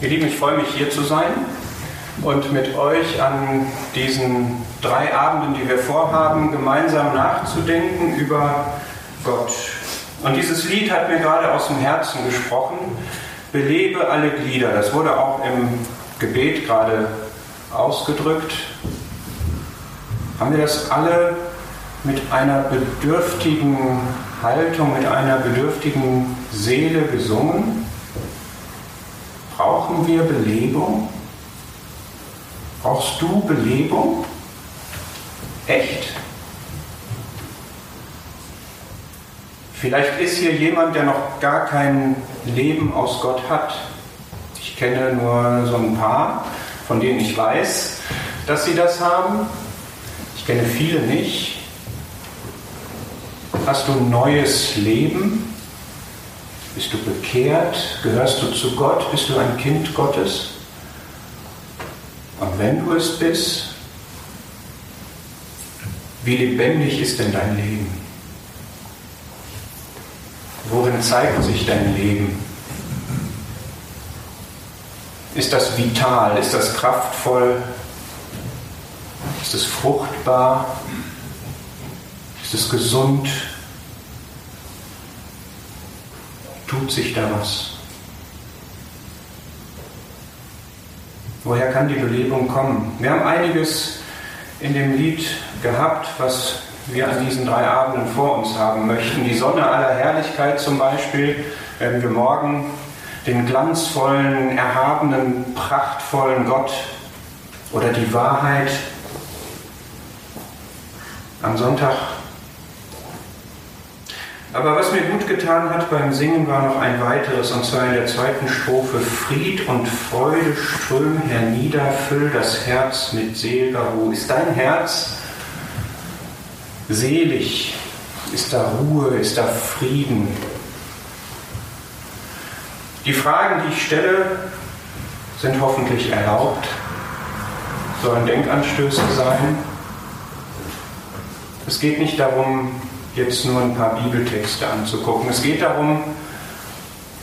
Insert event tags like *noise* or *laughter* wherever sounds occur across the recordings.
Ihr Lieben, ich freue mich hier zu sein und mit euch an diesen drei Abenden, die wir vorhaben, gemeinsam nachzudenken über Gott. Und dieses Lied hat mir gerade aus dem Herzen gesprochen. Belebe alle Glieder. Das wurde auch im Gebet gerade ausgedrückt. Haben wir das alle mit einer bedürftigen Haltung, mit einer bedürftigen Seele gesungen? Brauchen wir Belebung? Brauchst du Belebung? Echt? Vielleicht ist hier jemand, der noch gar kein Leben aus Gott hat. Ich kenne nur so ein paar, von denen ich weiß, dass sie das haben. Ich kenne viele nicht. Hast du ein neues Leben? Bist du bekehrt? Gehörst du zu Gott? Bist du ein Kind Gottes? Und wenn du es bist, wie lebendig ist denn dein Leben? Worin zeigt sich dein Leben? Ist das vital? Ist das kraftvoll? Ist es fruchtbar? Ist es gesund? Tut sich da was? Woher kann die Belebung kommen? Wir haben einiges in dem Lied gehabt, was wir an diesen drei Abenden vor uns haben möchten. Die Sonne aller Herrlichkeit zum Beispiel werden wir morgen den glanzvollen, erhabenen, prachtvollen Gott oder die Wahrheit am Sonntag aber was mir gut getan hat beim Singen war noch ein weiteres, und zwar in der zweiten Strophe. Fried und Freude strömen hernieder, füll das Herz mit seliger Ruhe. Ist dein Herz selig? Ist da Ruhe? Ist da Frieden? Die Fragen, die ich stelle, sind hoffentlich erlaubt, sollen Denkanstöße sein. Es geht nicht darum, jetzt nur ein paar Bibeltexte anzugucken. Es geht darum,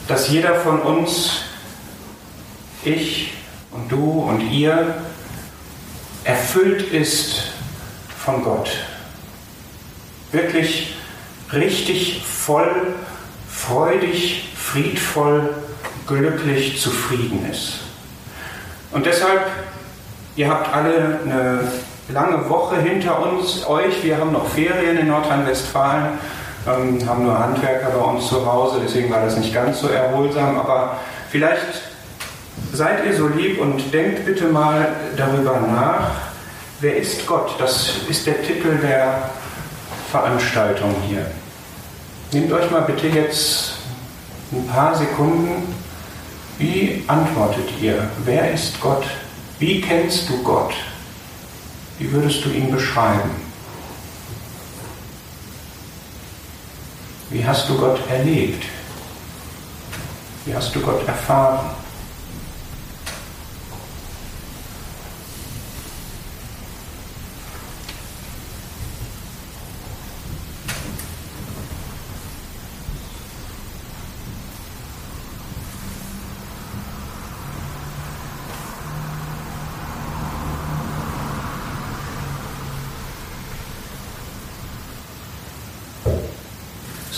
dass jeder von uns, ich und du und ihr, erfüllt ist von Gott. Wirklich richtig voll, freudig, friedvoll, glücklich, zufrieden ist. Und deshalb, ihr habt alle eine lange Woche hinter uns, euch. Wir haben noch Ferien in Nordrhein-Westfalen, ähm, haben nur Handwerker bei uns zu Hause, deswegen war das nicht ganz so erholsam. Aber vielleicht seid ihr so lieb und denkt bitte mal darüber nach, wer ist Gott? Das ist der Titel der Veranstaltung hier. Nehmt euch mal bitte jetzt ein paar Sekunden. Wie antwortet ihr? Wer ist Gott? Wie kennst du Gott? Wie würdest du ihn beschreiben? Wie hast du Gott erlebt? Wie hast du Gott erfahren?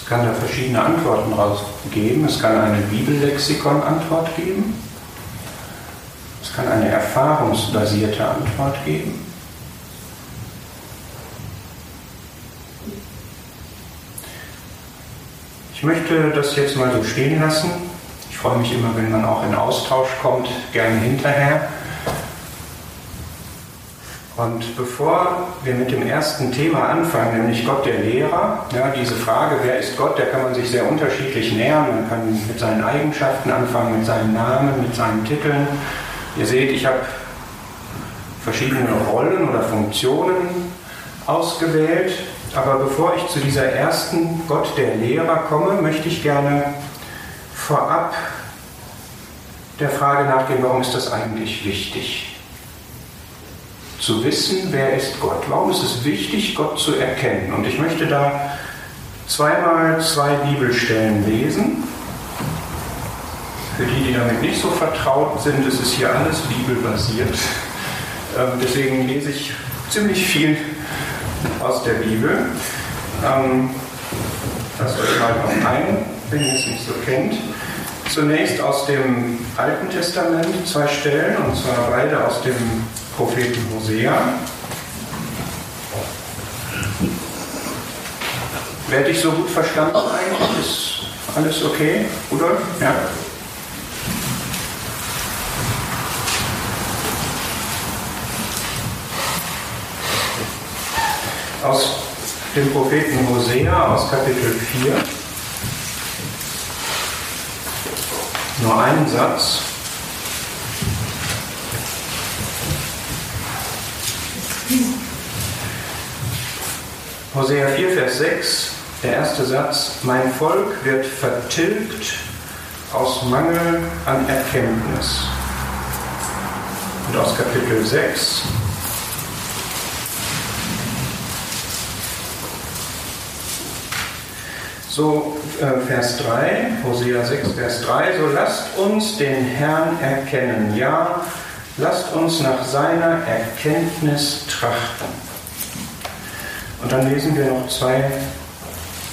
Kann da verschiedene Antworten rausgeben. Es kann eine Bibellexikon-Antwort geben. Es kann eine erfahrungsbasierte Antwort geben. Ich möchte das jetzt mal so stehen lassen. Ich freue mich immer, wenn man auch in Austausch kommt, gerne hinterher. Und bevor wir mit dem ersten Thema anfangen, nämlich Gott der Lehrer, ja, diese Frage, wer ist Gott, der kann man sich sehr unterschiedlich nähern. Man kann mit seinen Eigenschaften anfangen, mit seinem Namen, mit seinen Titeln. Ihr seht, ich habe verschiedene Rollen oder Funktionen ausgewählt. Aber bevor ich zu dieser ersten Gott der Lehrer komme, möchte ich gerne vorab der Frage nachgehen, warum ist das eigentlich wichtig? Zu wissen, wer ist Gott. Warum ist es wichtig, Gott zu erkennen? Und ich möchte da zweimal zwei Bibelstellen lesen, für die, die damit nicht so vertraut sind, es ist hier alles bibelbasiert. Ähm, deswegen lese ich ziemlich viel aus der Bibel. Ähm, lasst euch mal noch ein, wenn ihr es nicht so kennt. Zunächst aus dem Alten Testament zwei Stellen, und zwar beide aus dem Propheten Hosea. Werde ich so gut verstanden eigentlich? Ist alles okay, Rudolf? Ja. Aus dem Propheten Hosea aus Kapitel 4. Nur einen Satz. Hosea 4, Vers 6, der erste Satz, mein Volk wird vertilgt aus Mangel an Erkenntnis. Und aus Kapitel 6, So, äh, Vers 3, Hosea 6, Vers 3, so lasst uns den Herrn erkennen, ja, lasst uns nach seiner Erkenntnis trachten. Und dann lesen wir noch zwei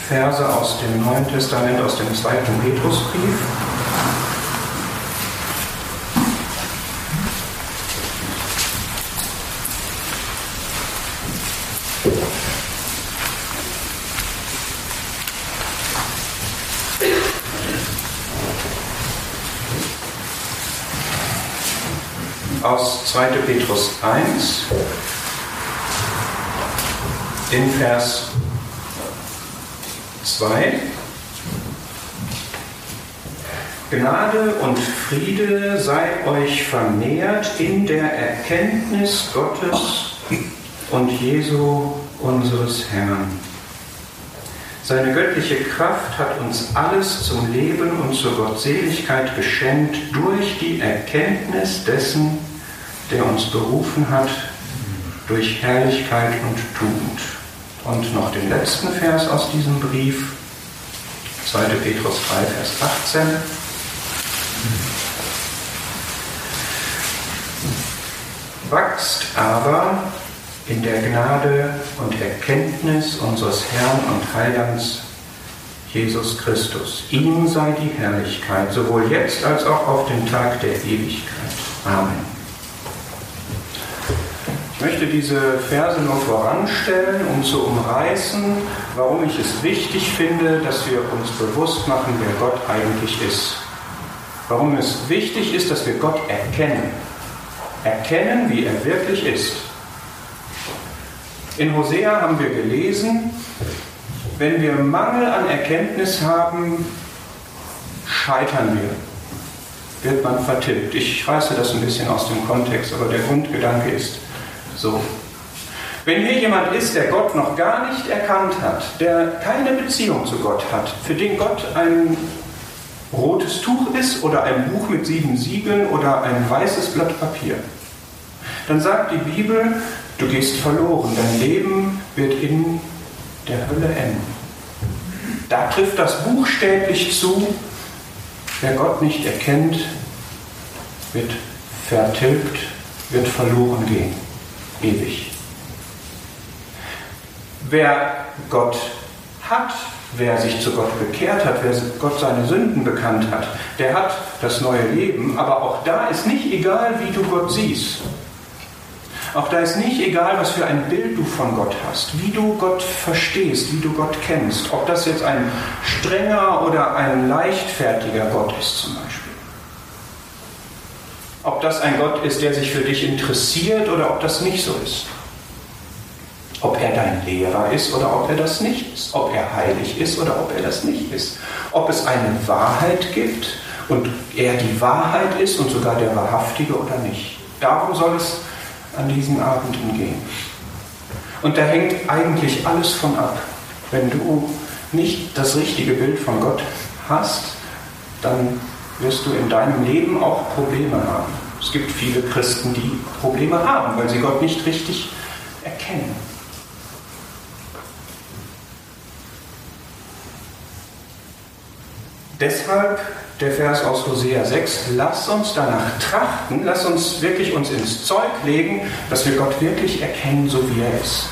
Verse aus dem Neuen Testament, aus dem zweiten Petrusbrief. aus 2. Petrus 1, in Vers 2. Gnade und Friede sei euch vermehrt in der Erkenntnis Gottes und Jesu unseres Herrn. Seine göttliche Kraft hat uns alles zum Leben und zur Gottseligkeit geschenkt durch die Erkenntnis dessen, der uns berufen hat durch Herrlichkeit und Tugend. Und noch den letzten Vers aus diesem Brief, 2. Petrus 3, Vers 18. Wachst aber in der Gnade und Erkenntnis unseres Herrn und Heilands Jesus Christus. Ihm sei die Herrlichkeit, sowohl jetzt als auch auf den Tag der Ewigkeit. Amen. Ich möchte diese Verse nur voranstellen, um zu umreißen, warum ich es wichtig finde, dass wir uns bewusst machen, wer Gott eigentlich ist. Warum es wichtig ist, dass wir Gott erkennen. Erkennen, wie er wirklich ist. In Hosea haben wir gelesen, wenn wir Mangel an Erkenntnis haben, scheitern wir, wird man vertilgt. Ich reiße das ein bisschen aus dem Kontext, aber der Grundgedanke ist, so. Wenn hier jemand ist, der Gott noch gar nicht erkannt hat, der keine Beziehung zu Gott hat, für den Gott ein rotes Tuch ist oder ein Buch mit sieben Siegeln oder ein weißes Blatt Papier, dann sagt die Bibel, du gehst verloren, dein Leben wird in der Hölle enden. Da trifft das buchstäblich zu, wer Gott nicht erkennt, wird vertilgt, wird verloren gehen ewig. Wer Gott hat, wer sich zu Gott bekehrt hat, wer Gott seine Sünden bekannt hat, der hat das neue Leben, aber auch da ist nicht egal, wie du Gott siehst. Auch da ist nicht egal, was für ein Bild du von Gott hast, wie du Gott verstehst, wie du Gott kennst. Ob das jetzt ein strenger oder ein leichtfertiger Gott ist zum Beispiel. Ob das ein Gott ist, der sich für dich interessiert oder ob das nicht so ist. Ob er dein Lehrer ist oder ob er das nicht ist. Ob er heilig ist oder ob er das nicht ist. Ob es eine Wahrheit gibt und er die Wahrheit ist und sogar der Wahrhaftige oder nicht. Darum soll es an diesen Abenden gehen. Und da hängt eigentlich alles von ab. Wenn du nicht das richtige Bild von Gott hast, dann wirst du in deinem Leben auch Probleme haben. Es gibt viele Christen, die Probleme haben, weil sie Gott nicht richtig erkennen. Deshalb der Vers aus Hosea 6, lass uns danach trachten, lass uns wirklich uns ins Zeug legen, dass wir Gott wirklich erkennen, so wie er ist.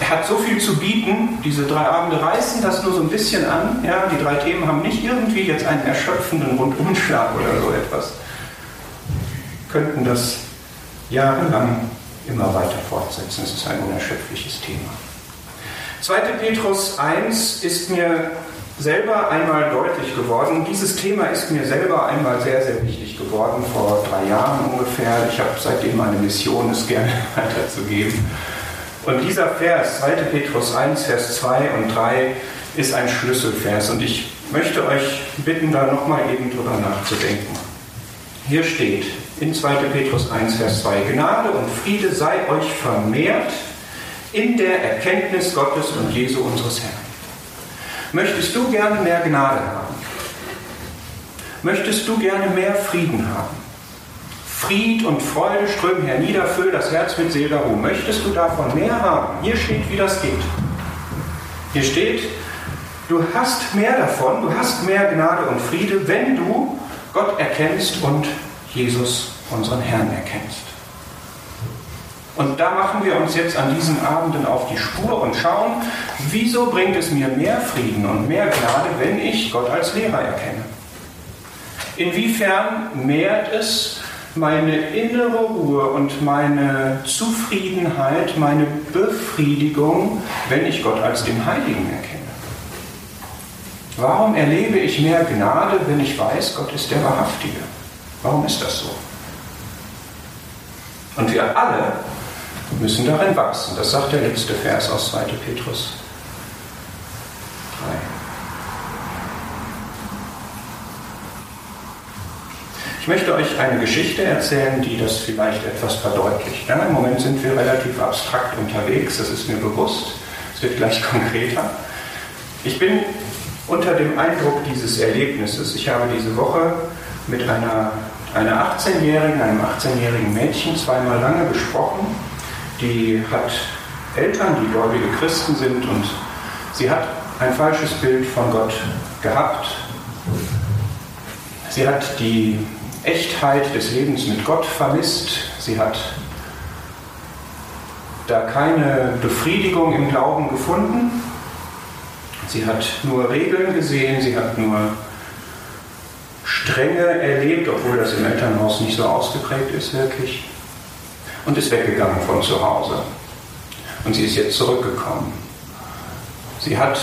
Er hat so viel zu bieten, diese drei Abende reißen das nur so ein bisschen an. Ja, die drei Themen haben nicht irgendwie jetzt einen erschöpfenden Rundumschlag oder so etwas. Könnten das jahrelang immer weiter fortsetzen. Es ist ein unerschöpfliches Thema. 2. Petrus 1 ist mir selber einmal deutlich geworden. Dieses Thema ist mir selber einmal sehr, sehr wichtig geworden, vor drei Jahren ungefähr. Ich habe seitdem meine Mission, es gerne *laughs* weiterzugeben. Und dieser Vers, 2. Petrus 1, Vers 2 und 3, ist ein Schlüsselvers. Und ich möchte euch bitten, da nochmal eben drüber nachzudenken. Hier steht in 2. Petrus 1, Vers 2, Gnade und Friede sei euch vermehrt in der Erkenntnis Gottes und Jesu unseres Herrn. Möchtest du gerne mehr Gnade haben? Möchtest du gerne mehr Frieden haben? Fried und Freude strömen hernieder, füll das Herz mit seliger Ruhe. Möchtest du davon mehr haben? Hier steht, wie das geht. Hier steht, du hast mehr davon, du hast mehr Gnade und Friede, wenn du Gott erkennst und Jesus, unseren Herrn, erkennst. Und da machen wir uns jetzt an diesen Abenden auf die Spur und schauen, wieso bringt es mir mehr Frieden und mehr Gnade, wenn ich Gott als Lehrer erkenne? Inwiefern mehrt es meine innere Ruhe und meine Zufriedenheit, meine Befriedigung, wenn ich Gott als den Heiligen erkenne? Warum erlebe ich mehr Gnade, wenn ich weiß, Gott ist der Wahrhaftige? Warum ist das so? Und wir alle müssen darin wachsen. Das sagt der letzte Vers aus 2. Petrus 3. Ich möchte euch eine Geschichte erzählen, die das vielleicht etwas verdeutlicht. Ja, Im Moment sind wir relativ abstrakt unterwegs, das ist mir bewusst. Es wird gleich *laughs* konkreter. Ich bin unter dem Eindruck dieses Erlebnisses. Ich habe diese Woche mit einer, einer 18-Jährigen, einem 18-jährigen Mädchen zweimal lange gesprochen die hat Eltern, die gläubige Christen sind und sie hat ein falsches Bild von Gott gehabt. Sie hat die Echtheit des Lebens mit Gott vermisst. Sie hat da keine Befriedigung im Glauben gefunden. Sie hat nur Regeln gesehen, sie hat nur Strenge erlebt, obwohl das im Elternhaus nicht so ausgeprägt ist wirklich und ist weggegangen von zu Hause. Und sie ist jetzt zurückgekommen. Sie hat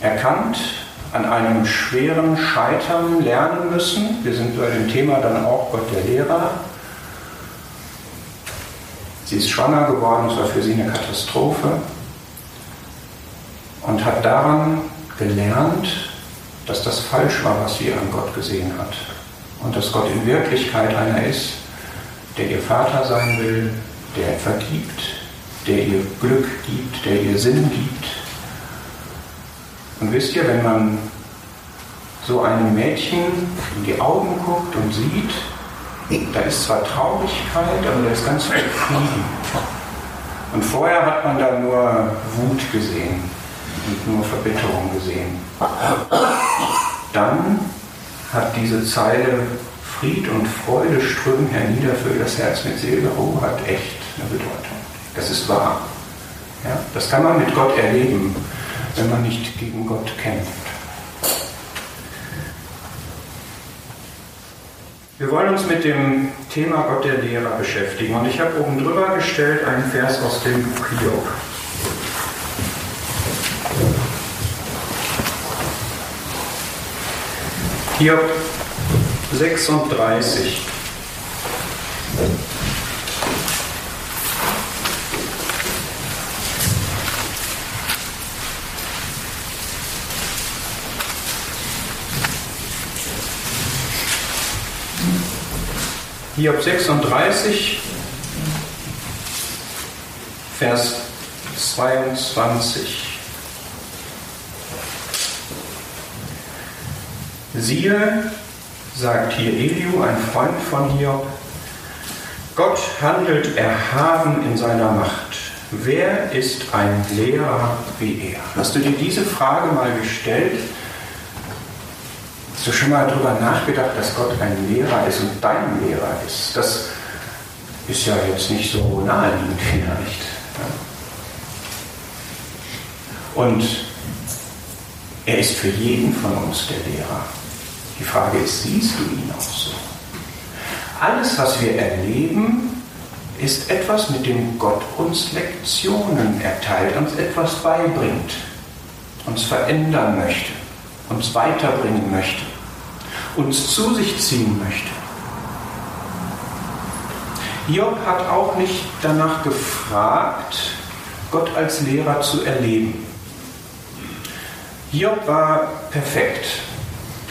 erkannt, an einem schweren Scheitern lernen müssen. Wir sind bei dem Thema dann auch Gott der Lehrer. Sie ist schwanger geworden, es war für sie eine Katastrophe. Und hat daran gelernt, dass das falsch war, was sie an Gott gesehen hat. Und dass Gott in Wirklichkeit einer ist, der ihr Vater sein will, der vergibt, der ihr Glück gibt, der ihr Sinn gibt. Und wisst ihr, wenn man so einem Mädchen in die Augen guckt und sieht, da ist zwar Traurigkeit, aber da ist ganz viel Frieden. Und vorher hat man da nur Wut gesehen und nur Verbitterung gesehen. Dann hat diese Zeile Fried und Freude strömen hernieder für das Herz mit Seelruhe hat echt eine Bedeutung. Das ist wahr. Ja, das kann man mit Gott erleben, wenn man nicht gegen Gott kämpft. Wir wollen uns mit dem Thema Gott der Lehrer beschäftigen und ich habe oben drüber gestellt einen Vers aus dem Buch Hiob. Hiob 36. Hiob 36, Vers 22. Siehe, sagt hier Eliu, ein Freund von Hiob, Gott handelt erhaben in seiner Macht. Wer ist ein Lehrer wie er? Hast du dir diese Frage mal gestellt? Hast du schon mal darüber nachgedacht, dass Gott ein Lehrer ist und dein Lehrer ist? Das ist ja jetzt nicht so naheliegend vielleicht. Und er ist für jeden von uns der Lehrer. Die Frage ist, siehst du ihn auch so? Alles, was wir erleben, ist etwas, mit dem Gott uns Lektionen erteilt, uns etwas beibringt, uns verändern möchte, uns weiterbringen möchte, uns zu sich ziehen möchte. Job hat auch nicht danach gefragt, Gott als Lehrer zu erleben. Hiob war perfekt.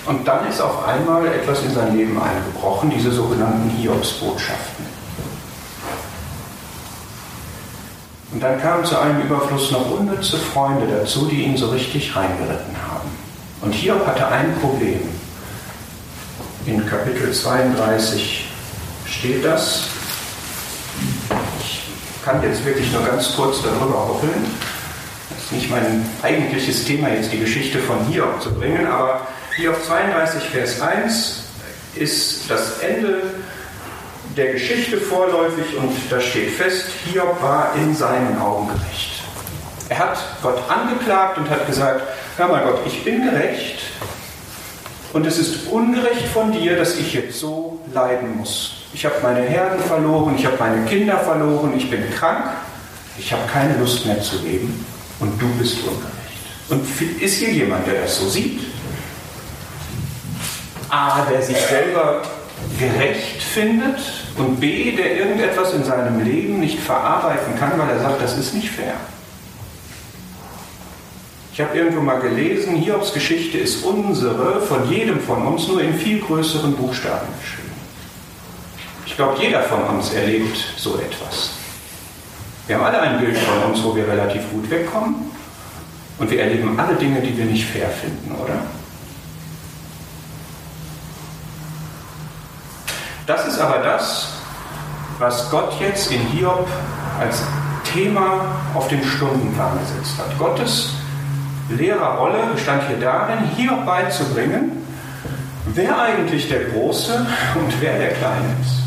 Und dann ist auf einmal etwas in sein Leben eingebrochen, diese sogenannten Hiobsbotschaften. Und dann kamen zu einem Überfluss noch unnütze Freunde dazu, die ihn so richtig reingeritten haben. Und Hiob hatte ein Problem. In Kapitel 32 steht das. Ich kann jetzt wirklich nur ganz kurz darüber hoppeln. Das ist nicht mein eigentliches Thema, jetzt die Geschichte von Hiob zu bringen, aber Hiob 32, Vers 1 ist das Ende der Geschichte vorläufig und da steht fest, Hiob war in seinen Augen gerecht. Er hat Gott angeklagt und hat gesagt, hör mal Gott, ich bin gerecht und es ist ungerecht von dir, dass ich jetzt so leiden muss. Ich habe meine Herden verloren, ich habe meine Kinder verloren, ich bin krank, ich habe keine Lust mehr zu leben und du bist ungerecht. Und ist hier jemand, der das so sieht? A, der sich selber gerecht findet und B, der irgendetwas in seinem Leben nicht verarbeiten kann, weil er sagt, das ist nicht fair. Ich habe irgendwo mal gelesen, Hiobs Geschichte ist unsere, von jedem von uns, nur in viel größeren Buchstaben geschrieben. Ich glaube, jeder von uns erlebt so etwas. Wir haben alle ein Bild von uns, wo wir relativ gut wegkommen und wir erleben alle Dinge, die wir nicht fair finden, oder? Das ist aber das, was Gott jetzt in Hiob als Thema auf den Stundenplan gesetzt hat. Gottes Lehrerrolle bestand hier darin, Hiob beizubringen, wer eigentlich der Große und wer der Kleine ist.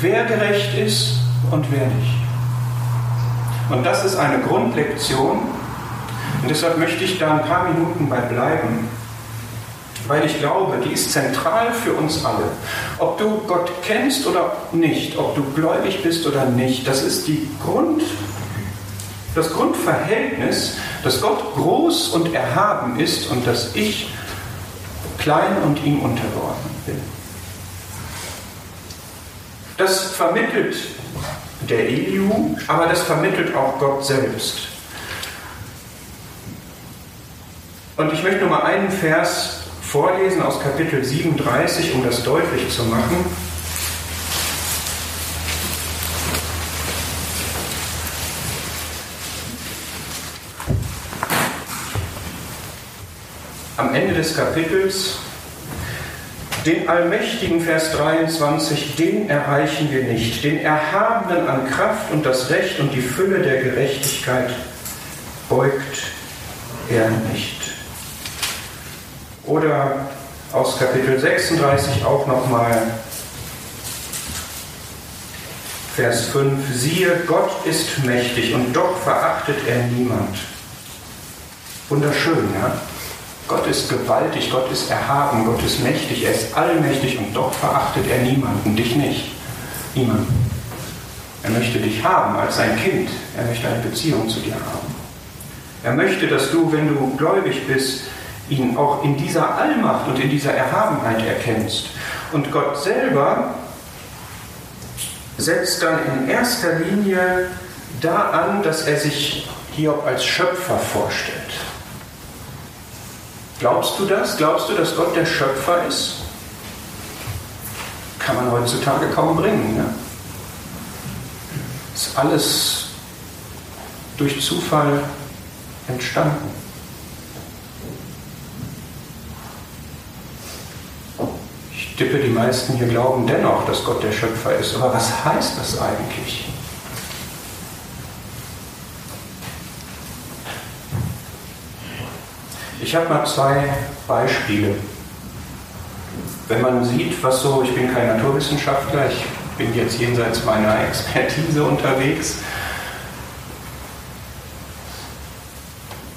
Wer gerecht ist und wer nicht. Und das ist eine Grundlektion. Und deshalb möchte ich da ein paar Minuten bei bleiben weil ich glaube, die ist zentral für uns alle. Ob du Gott kennst oder nicht, ob du gläubig bist oder nicht, das ist die Grund, das Grundverhältnis, dass Gott groß und erhaben ist und dass ich klein und ihm untergeordnet bin. Das vermittelt der Eliu, aber das vermittelt auch Gott selbst. Und ich möchte nur mal einen Vers vorlesen aus Kapitel 37, um das deutlich zu machen. Am Ende des Kapitels, den Allmächtigen, Vers 23, den erreichen wir nicht. Den Erhabenen an Kraft und das Recht und die Fülle der Gerechtigkeit beugt er nicht. Oder aus Kapitel 36 auch nochmal Vers 5, siehe, Gott ist mächtig und doch verachtet er niemand. Wunderschön, ja? Gott ist gewaltig, Gott ist erhaben, Gott ist mächtig, er ist allmächtig und doch verachtet er niemanden, dich nicht. Niemanden. Er möchte dich haben als sein Kind. Er möchte eine Beziehung zu dir haben. Er möchte, dass du, wenn du gläubig bist, ihn auch in dieser Allmacht und in dieser Erhabenheit erkennst. Und Gott selber setzt dann in erster Linie da an, dass er sich Hiob als Schöpfer vorstellt. Glaubst du das? Glaubst du, dass Gott der Schöpfer ist? Kann man heutzutage kaum bringen. Ne? Ist alles durch Zufall entstanden. tippe, die meisten hier glauben dennoch, dass Gott der Schöpfer ist. Aber was heißt das eigentlich? Ich habe mal zwei Beispiele. Wenn man sieht, was so, ich bin kein Naturwissenschaftler, ich bin jetzt jenseits meiner Expertise unterwegs.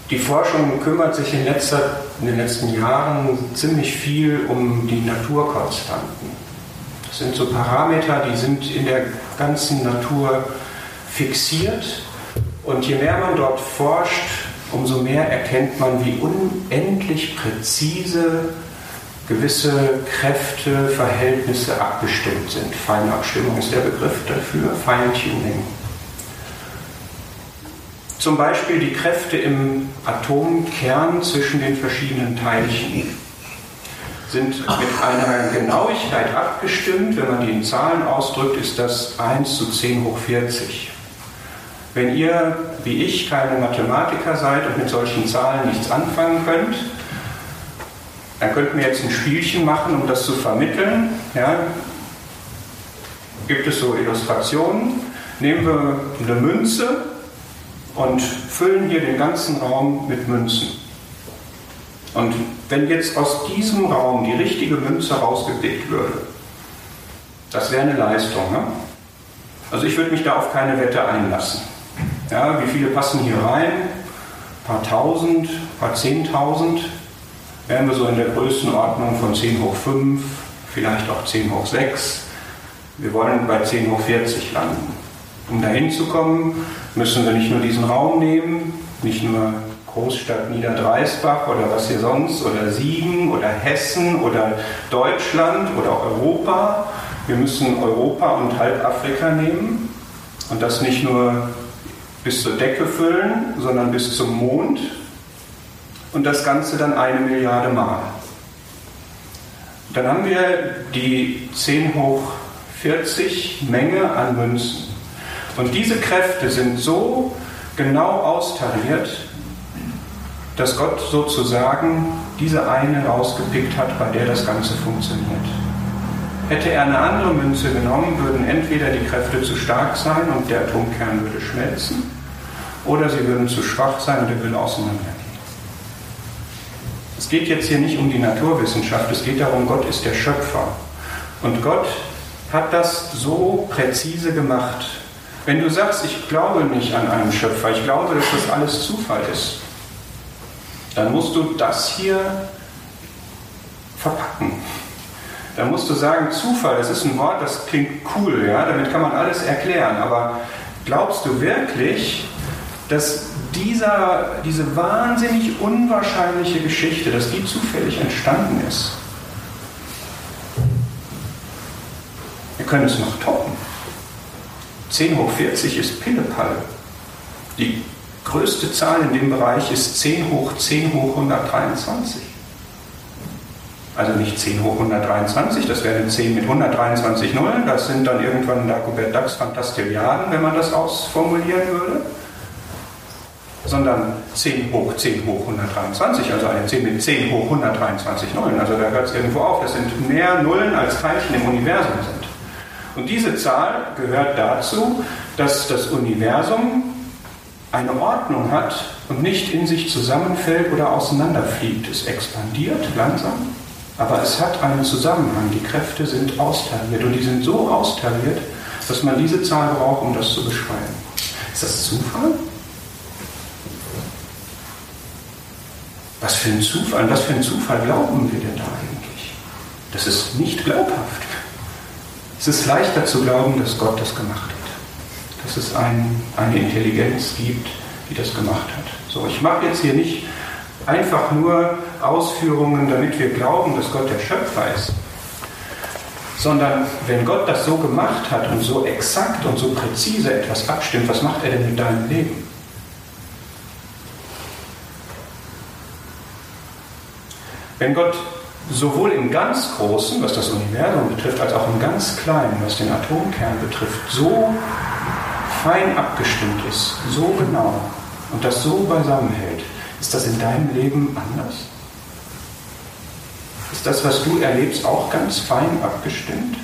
Die Forschung kümmert sich in, letzter, in den letzten Jahren ziemlich viel um die Naturkonstanten. Das sind so Parameter, die sind in der ganzen Natur fixiert. Und je mehr man dort forscht, umso mehr erkennt man, wie unendlich präzise gewisse Kräfte, Verhältnisse abgestimmt sind. Feinabstimmung ist der Begriff dafür, Feintuning. Zum Beispiel die Kräfte im Atomkern zwischen den verschiedenen Teilchen sind mit einer Genauigkeit abgestimmt. Wenn man die in Zahlen ausdrückt, ist das 1 zu 10 hoch 40. Wenn ihr, wie ich, keine Mathematiker seid und mit solchen Zahlen nichts anfangen könnt, dann könnten wir jetzt ein Spielchen machen, um das zu vermitteln. Ja, gibt es so Illustrationen. Nehmen wir eine Münze und füllen hier den ganzen Raum mit Münzen. Und wenn jetzt aus diesem Raum die richtige Münze rausgepickt würde, das wäre eine Leistung. Ne? Also ich würde mich da auf keine Wette einlassen. Ja, wie viele passen hier rein? Ein paar tausend, ein paar zehntausend. Wären wir so in der Größenordnung von 10 hoch 5, vielleicht auch 10 hoch 6. Wir wollen bei 10 hoch 40 landen. Um dahin zu kommen, müssen wir nicht nur diesen Raum nehmen, nicht nur Großstadt Niederdreisbach oder was hier sonst, oder Siegen oder Hessen oder Deutschland oder Europa. Wir müssen Europa und halb Afrika nehmen und das nicht nur bis zur Decke füllen, sondern bis zum Mond und das Ganze dann eine Milliarde Mal. Dann haben wir die 10 hoch 40 Menge an Münzen. Und diese Kräfte sind so genau austariert, dass Gott sozusagen diese eine rausgepickt hat, bei der das Ganze funktioniert. Hätte er eine andere Münze genommen, würden entweder die Kräfte zu stark sein und der Atomkern würde schmelzen, oder sie würden zu schwach sein und er würde auseinandergehen. Es geht jetzt hier nicht um die Naturwissenschaft, es geht darum, Gott ist der Schöpfer. Und Gott hat das so präzise gemacht. Wenn du sagst, ich glaube nicht an einen Schöpfer, ich glaube, dass das alles Zufall ist, dann musst du das hier verpacken. Dann musst du sagen, Zufall, das ist ein Wort, das klingt cool, ja, damit kann man alles erklären, aber glaubst du wirklich, dass dieser, diese wahnsinnig unwahrscheinliche Geschichte, dass die zufällig entstanden ist? Wir können es noch toppen. 10 hoch 40 ist Pillepalle. Die größte Zahl in dem Bereich ist 10 hoch 10 hoch 123. Also nicht 10 hoch 123, das wäre eine 10 mit 123 Nullen, das sind dann irgendwann Dagobert Dax Fantastilliarden, wenn man das ausformulieren würde, sondern 10 hoch 10 hoch 123, also eine 10 mit 10 hoch 123 Nullen. Also da hört es irgendwo auf, das sind mehr Nullen als Teilchen im Universum sind. Und diese Zahl gehört dazu, dass das Universum eine Ordnung hat und nicht in sich zusammenfällt oder auseinanderfliegt. Es expandiert langsam, aber es hat einen Zusammenhang. Die Kräfte sind austariert und die sind so austariert, dass man diese Zahl braucht, um das zu beschreiben. Ist das Zufall? Was für ein Zufall, was für ein Zufall glauben wir denn da eigentlich? Das ist nicht glaubhaft. Es ist leichter zu glauben, dass Gott das gemacht hat dass es ein, eine Intelligenz gibt, die das gemacht hat. So, ich mache jetzt hier nicht einfach nur Ausführungen, damit wir glauben, dass Gott der Schöpfer ist, sondern wenn Gott das so gemacht hat und so exakt und so präzise etwas abstimmt, was macht er denn mit deinem Leben? Wenn Gott sowohl im ganz Großen, was das Universum betrifft, als auch im ganz Kleinen, was den Atomkern betrifft, so fein abgestimmt ist, so genau und das so beisammen hält, ist das in deinem Leben anders? Ist das, was du erlebst, auch ganz fein abgestimmt?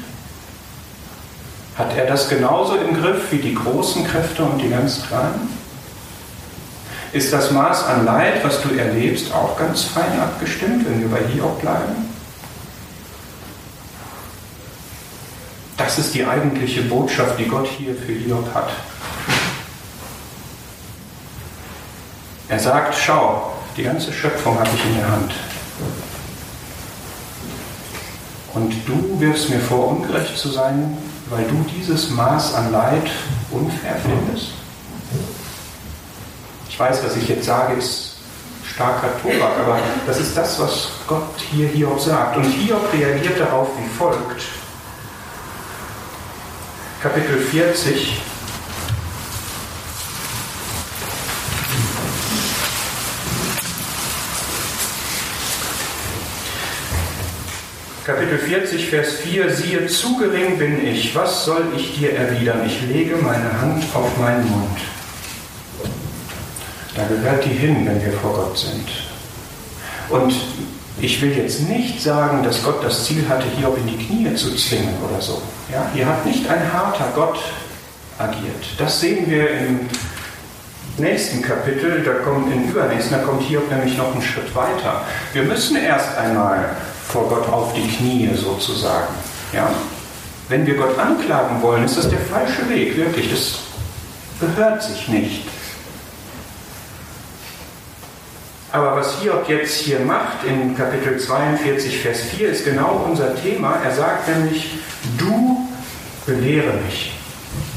Hat er das genauso im Griff wie die großen Kräfte und die ganz kleinen? Ist das Maß an Leid, was du erlebst, auch ganz fein abgestimmt, wenn wir bei Hiob bleiben? Das ist die eigentliche Botschaft, die Gott hier für Hiob hat. Er sagt, schau, die ganze Schöpfung habe ich in der Hand. Und du wirfst mir vor, ungerecht zu sein, weil du dieses Maß an Leid unfair findest? Ich weiß, was ich jetzt sage, ist starker Tobak, aber das ist das, was Gott hier Hiob sagt. Und Hiob reagiert darauf wie folgt. Kapitel 40, Kapitel 40, Vers 4, siehe, zu gering bin ich, was soll ich dir erwidern? Ich lege meine Hand auf meinen Mund. Da gehört die hin, wenn wir vor Gott sind. Und ich will jetzt nicht sagen, dass Gott das Ziel hatte, auch in die Knie zu zwingen oder so. Ja, hier hat nicht ein harter Gott agiert. Das sehen wir im nächsten Kapitel, da kommt im übernächsten, da kommt Hiob nämlich noch einen Schritt weiter. Wir müssen erst einmal vor Gott auf die Knie sozusagen. Ja? Wenn wir Gott anklagen wollen, ist das der falsche Weg, wirklich. Das gehört sich nicht. Aber was Hiob jetzt hier macht in Kapitel 42, Vers 4, ist genau unser Thema. Er sagt nämlich, du belehre mich.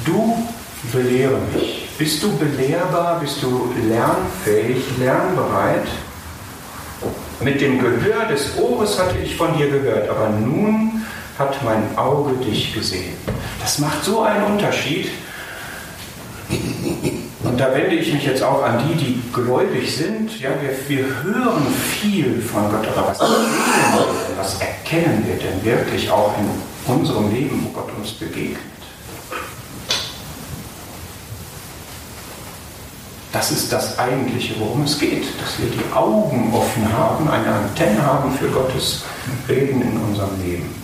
Du belehre mich. Bist du belehrbar? Bist du lernfähig, lernbereit? Mit dem Gehör des Ohres hatte ich von dir gehört, aber nun hat mein Auge dich gesehen. Das macht so einen Unterschied. Und da wende ich mich jetzt auch an die, die gläubig sind. Ja, wir, wir hören viel von Gott, aber was? Was erkennen wir denn wirklich auch in unserem Leben, wo Gott uns begegnet? Das ist das Eigentliche, worum es geht, dass wir die Augen offen haben, eine Antenne haben für Gottes Reden in unserem Leben.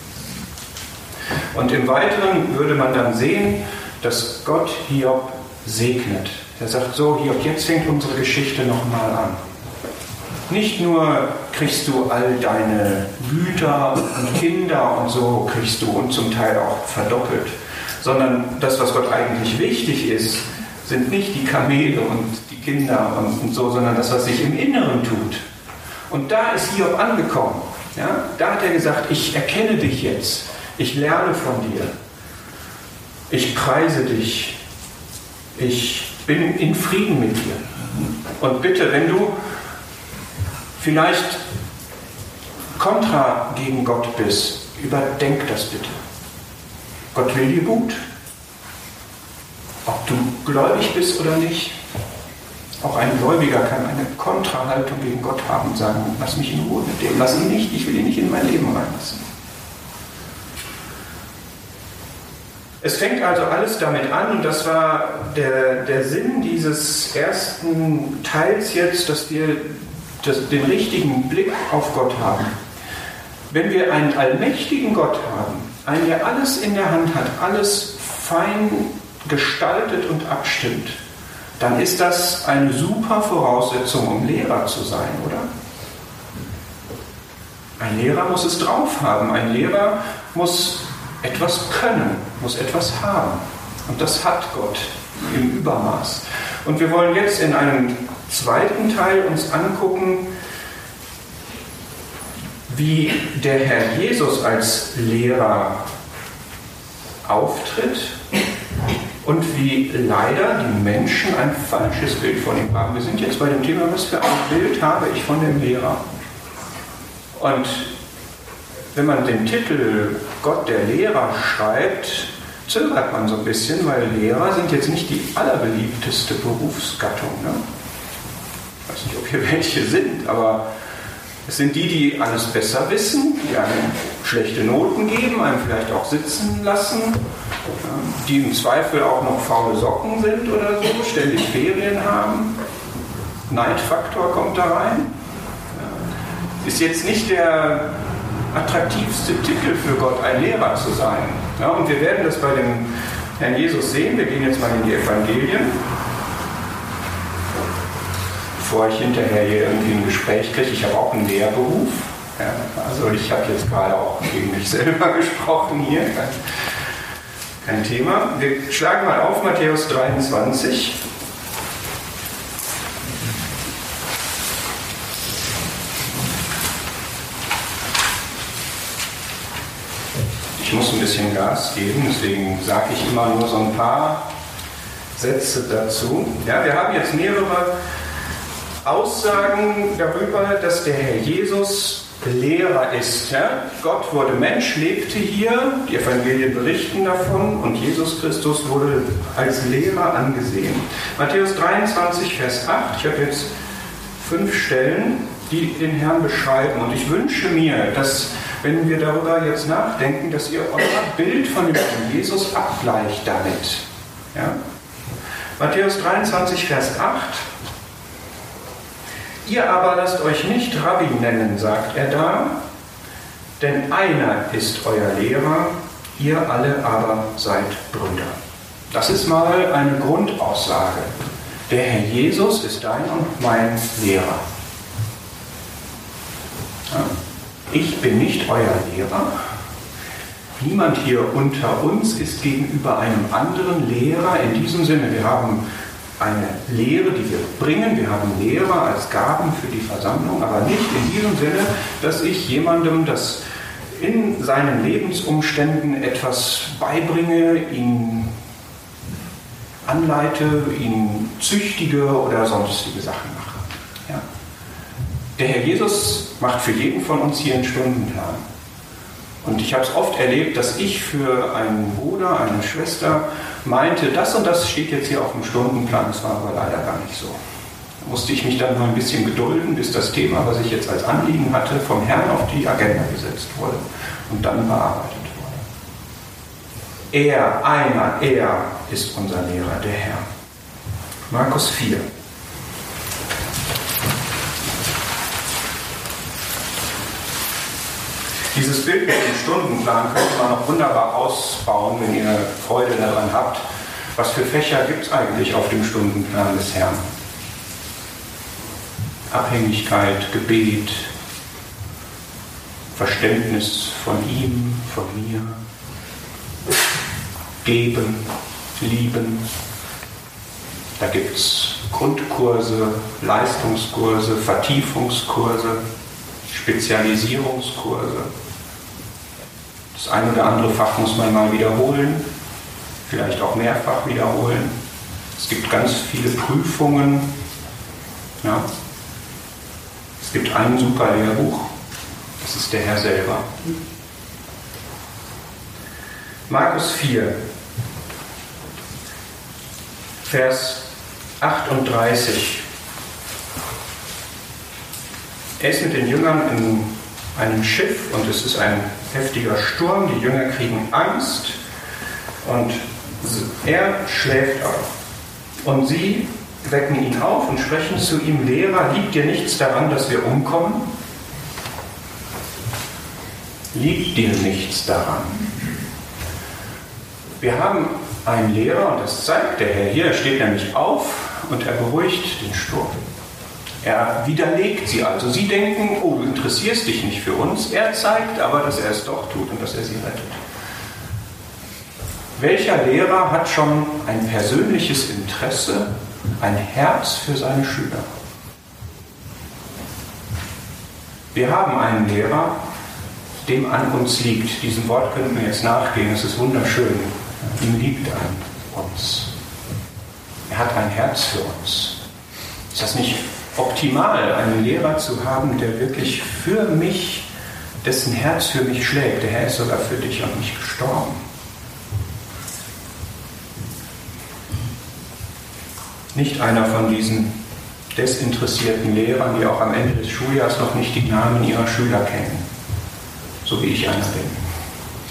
Und im Weiteren würde man dann sehen, dass Gott Hiob segnet. Er sagt so, Hiob, jetzt fängt unsere Geschichte nochmal an. Nicht nur kriegst du all deine Güter und Kinder und so kriegst du und zum Teil auch verdoppelt, sondern das, was Gott eigentlich wichtig ist, sind nicht die Kamele und die Kinder und, und, so, sondern das, was sich im Inneren tut. Und da ist Hiob angekommen. Ja? Da hat er gesagt, ich erkenne dich jetzt, ich lerne von dir, ich preise dich, ich bin in Frieden mit dir. Und bitte, wenn du vielleicht kontra gegen Gott bist, überdenk das bitte. Gott will dir gut ob du gläubig bist oder nicht. Auch ein Gläubiger kann eine Kontrahaltung gegen Gott haben und sagen, lass mich in Ruhe mit dem, lass ihn nicht, ich will ihn nicht in mein Leben reinlassen. Es fängt also alles damit an, und das war der, der Sinn dieses ersten Teils jetzt, dass wir das, den richtigen Blick auf Gott haben. Wenn wir einen allmächtigen Gott haben, einen, der alles in der Hand hat, alles fein gestaltet und abstimmt, dann ist das eine super Voraussetzung, um Lehrer zu sein, oder? Ein Lehrer muss es drauf haben. Ein Lehrer muss etwas können, muss etwas haben. Und das hat Gott im Übermaß. Und wir wollen jetzt in einem zweiten Teil uns angucken, wie der Herr Jesus als Lehrer auftritt und wie leider die Menschen ein falsches Bild von ihm haben. Wir sind jetzt bei dem Thema, was für ein Bild habe ich von dem Lehrer? Und wenn man den Titel Gott der Lehrer schreibt, zögert man so ein bisschen, weil Lehrer sind jetzt nicht die allerbeliebteste Berufsgattung. Ne? Ich weiß nicht, ob hier welche sind, aber es sind die, die alles besser wissen, die einem schlechte Noten geben, einem vielleicht auch sitzen lassen die im Zweifel auch noch faule Socken sind oder so, ständig Ferien haben. Neidfaktor kommt da rein. Ist jetzt nicht der attraktivste Titel für Gott, ein Lehrer zu sein. Ja, und wir werden das bei dem Herrn Jesus sehen. Wir gehen jetzt mal in die Evangelien. bevor ich hinterher hier irgendwie ein Gespräch kriege, ich habe auch einen Lehrberuf. Ja, also ich habe jetzt gerade auch gegen mich selber *laughs* gesprochen hier. Kein Thema. Wir schlagen mal auf Matthäus 23. Ich muss ein bisschen Gas geben, deswegen sage ich immer nur so ein paar Sätze dazu. Ja, wir haben jetzt mehrere Aussagen darüber, dass der Herr Jesus Lehrer ist. Ja? Gott wurde Mensch, lebte hier, die Evangelien berichten davon und Jesus Christus wurde als Lehrer angesehen. Matthäus 23, Vers 8, ich habe jetzt fünf Stellen, die den Herrn beschreiben und ich wünsche mir, dass wenn wir darüber jetzt nachdenken, dass ihr euer Bild von dem Jesus abgleicht damit. Ja? Matthäus 23, Vers 8. Ihr aber lasst euch nicht Rabbi nennen, sagt er da, denn einer ist euer Lehrer, ihr alle aber seid Brüder. Das ist mal eine Grundaussage. Der Herr Jesus ist dein und mein Lehrer. Ich bin nicht euer Lehrer. Niemand hier unter uns ist gegenüber einem anderen Lehrer in diesem Sinne. Wir haben eine Lehre, die wir bringen. Wir haben Lehrer als Gaben für die Versammlung, aber nicht in diesem Sinne, dass ich jemandem das in seinen Lebensumständen etwas beibringe, ihn anleite, ihn züchtige oder sonstige Sachen mache. Ja. Der Herr Jesus macht für jeden von uns hier einen Stundenplan. Und ich habe es oft erlebt, dass ich für einen Bruder, eine Schwester meinte, das und das steht jetzt hier auf dem Stundenplan, das war aber leider gar nicht so. Da musste ich mich dann mal ein bisschen gedulden, bis das Thema, was ich jetzt als Anliegen hatte, vom Herrn auf die Agenda gesetzt wurde und dann bearbeitet wurde. Er, einer, er ist unser Lehrer, der Herr. Markus 4. Dieses Bild mit dem Stundenplan könnte man noch wunderbar ausbauen, wenn ihr Freude daran habt. Was für Fächer gibt es eigentlich auf dem Stundenplan des Herrn? Abhängigkeit, Gebet, Verständnis von ihm, von mir, Geben, Lieben. Da gibt es Grundkurse, Leistungskurse, Vertiefungskurse, Spezialisierungskurse. Das ein oder andere Fach muss man mal wiederholen, vielleicht auch mehrfach wiederholen. Es gibt ganz viele Prüfungen. Ja. Es gibt ein super Lehrbuch, das ist der Herr selber. Markus 4, Vers 38. Er ist mit den Jüngern in einem Schiff und es ist ein heftiger Sturm. Die Jünger kriegen Angst und er schläft auf. Und sie wecken ihn auf und sprechen zu ihm, Lehrer, liegt dir nichts daran, dass wir umkommen? Liegt dir nichts daran? Wir haben einen Lehrer, und das zeigt der Herr hier, er steht nämlich auf und er beruhigt den Sturm. Er widerlegt sie also. Sie denken, oh, du interessierst dich nicht für uns. Er zeigt aber, dass er es doch tut und dass er sie rettet. Welcher Lehrer hat schon ein persönliches Interesse, ein Herz für seine Schüler? Wir haben einen Lehrer, dem an uns liegt. Diesem Wort könnten wir jetzt nachgehen, es ist wunderschön. Ihm liegt an uns. Er hat ein Herz für uns. Ist das nicht optimal, einen Lehrer zu haben, der wirklich für mich, dessen Herz für mich schlägt. Der Herr ist sogar für dich und mich gestorben. Nicht einer von diesen desinteressierten Lehrern, die auch am Ende des Schuljahres noch nicht die Namen ihrer Schüler kennen, so wie ich einer bin.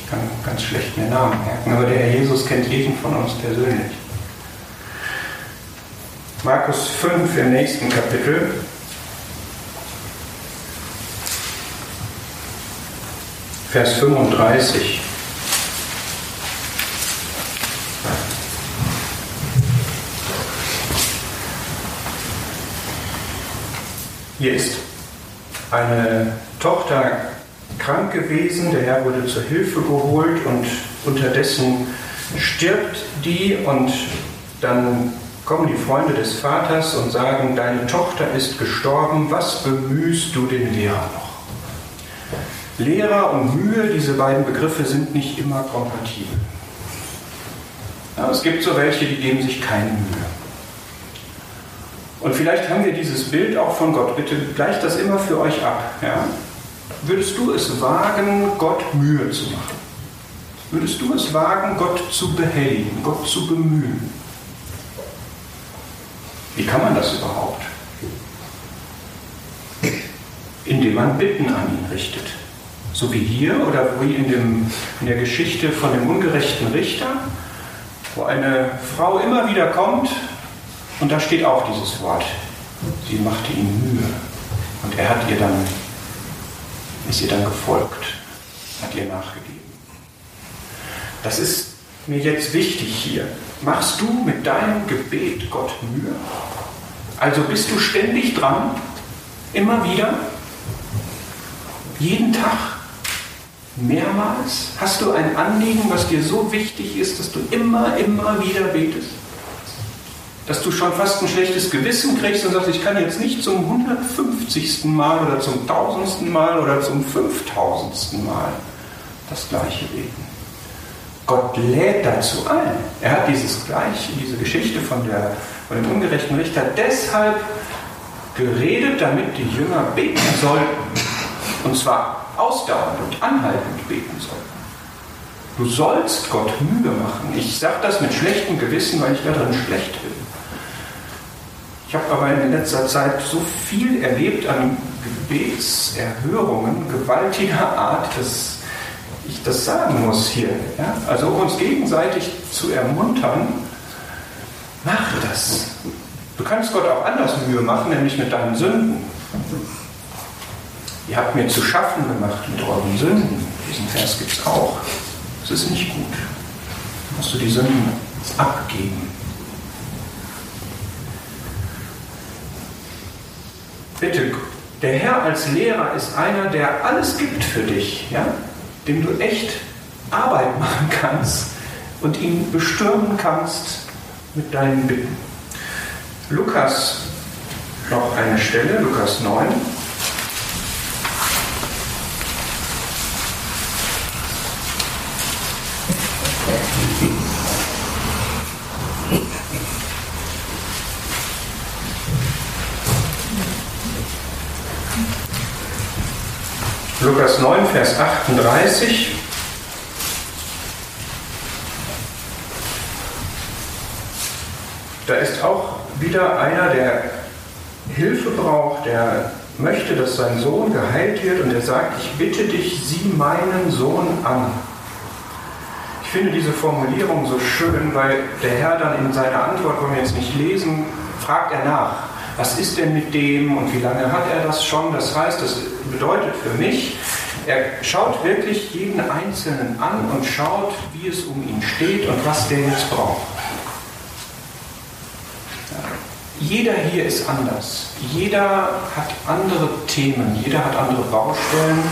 Ich kann ganz schlecht mehr Namen merken, aber der Herr Jesus kennt jeden von uns persönlich. Markus 5 im nächsten Kapitel. Vers 35. Hier ist eine Tochter krank gewesen, der Herr wurde zur Hilfe geholt und unterdessen stirbt die und dann kommen die Freunde des Vaters und sagen, deine Tochter ist gestorben, was bemühst du den Lehrer noch? Lehrer und Mühe, diese beiden Begriffe sind nicht immer kompatibel. Ja, es gibt so welche, die geben sich keine Mühe. Und vielleicht haben wir dieses Bild auch von Gott. Bitte gleicht das immer für euch ab. Ja? Würdest du es wagen, Gott Mühe zu machen? Würdest du es wagen, Gott zu behelligen, Gott zu bemühen? Wie kann man das überhaupt? Indem man Bitten an ihn richtet. So wie hier oder wie in, dem, in der Geschichte von dem ungerechten Richter, wo eine Frau immer wieder kommt und da steht auch dieses Wort. Sie machte ihm Mühe und er hat ihr dann, ist ihr dann gefolgt, hat ihr nachgegeben. Das ist mir jetzt wichtig hier. Machst du mit deinem Gebet Gott Mühe? Also bist du ständig dran? Immer wieder? Jeden Tag? Mehrmals? Hast du ein Anliegen, was dir so wichtig ist, dass du immer, immer wieder betest? Dass du schon fast ein schlechtes Gewissen kriegst und sagst, ich kann jetzt nicht zum 150. Mal oder zum 1000. Mal oder zum 5000. Mal das gleiche beten. Gott lädt dazu ein. Er hat dieses gleiche, diese Geschichte von, der, von dem ungerechten Richter deshalb geredet, damit die Jünger beten sollten. Und zwar ausdauernd und anhaltend beten sollten. Du sollst Gott Mühe machen. Ich sage das mit schlechtem Gewissen, weil ich darin schlecht bin. Ich habe aber in letzter Zeit so viel erlebt an Gebetserhörungen gewaltiger Art, dass ich das sagen muss hier. Ja? Also um uns gegenseitig zu ermuntern, mach das. Du kannst Gott auch anders Mühe machen, nämlich mit deinen Sünden. Ihr habt mir zu schaffen gemacht mit euren Sünden. Diesen Vers gibt es auch. Das ist nicht gut. Da musst du die Sünden abgeben. Bitte, der Herr als Lehrer ist einer, der alles gibt für dich. Ja? Dem du echt Arbeit machen kannst und ihn bestürmen kannst mit deinen Bitten. Lukas, noch eine Stelle, Lukas 9. Lukas 9, Vers 38. Da ist auch wieder einer, der Hilfe braucht, der möchte, dass sein Sohn geheilt wird und er sagt, ich bitte dich, sieh meinen Sohn an. Ich finde diese Formulierung so schön, weil der Herr dann in seiner Antwort, wollen wir jetzt nicht lesen, fragt er nach was ist denn mit dem und wie lange hat er das schon? Das heißt, das bedeutet für mich, er schaut wirklich jeden Einzelnen an und schaut, wie es um ihn steht und was der jetzt braucht. Jeder hier ist anders. Jeder hat andere Themen, jeder hat andere Baustellen,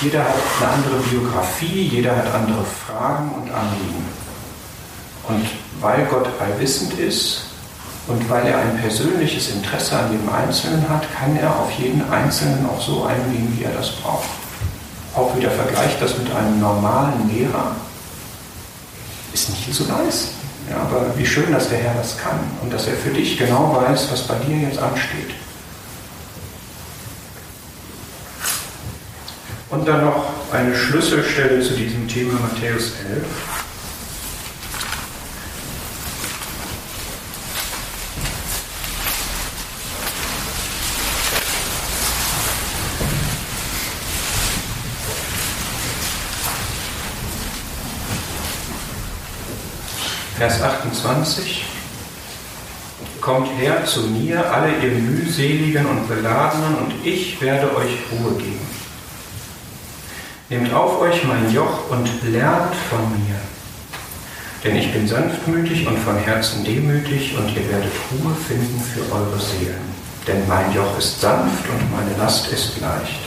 jeder hat eine andere Biografie, jeder hat andere Fragen und Anliegen. Und weil Gott allwissend ist, und weil er ein persönliches Interesse an jedem Einzelnen hat, kann er auf jeden Einzelnen auch so eingehen, wie er das braucht. Auch wieder vergleicht das mit einem normalen Lehrer. Ist nicht so nice. Ja, aber wie schön, dass der Herr das kann und dass er für dich genau weiß, was bei dir jetzt ansteht. Und dann noch eine Schlüsselstelle zu diesem Thema Matthäus 11. Vers 28. Kommt her zu mir, alle ihr mühseligen und beladenen, und ich werde euch Ruhe geben. Nehmt auf euch mein Joch und lernt von mir. Denn ich bin sanftmütig und von Herzen demütig, und ihr werdet Ruhe finden für eure Seelen. denn mein Joch ist sanft und meine Last ist leicht.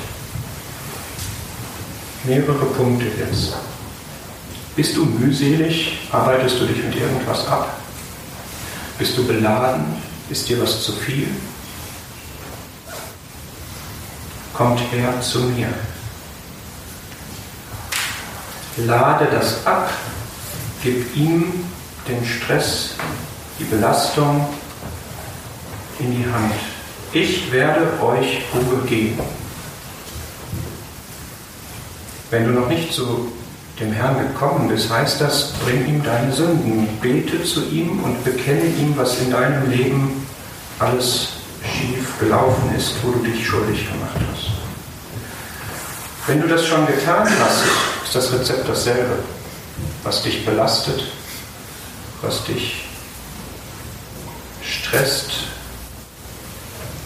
Mehrere Punkte jetzt. Bist du mühselig? Arbeitest du dich mit irgendwas ab? Bist du beladen? Ist dir was zu viel? Kommt her zu mir. Lade das ab, gib ihm den Stress, die Belastung in die Hand. Ich werde euch Ruhe geben. Wenn du noch nicht zu dem Herrn gekommen bist, heißt das, bring ihm deine Sünden, bete zu ihm und bekenne ihm, was in deinem Leben alles schief gelaufen ist, wo du dich schuldig gemacht hast. Wenn du das schon getan hast, ist das Rezept dasselbe. Was dich belastet, was dich stresst,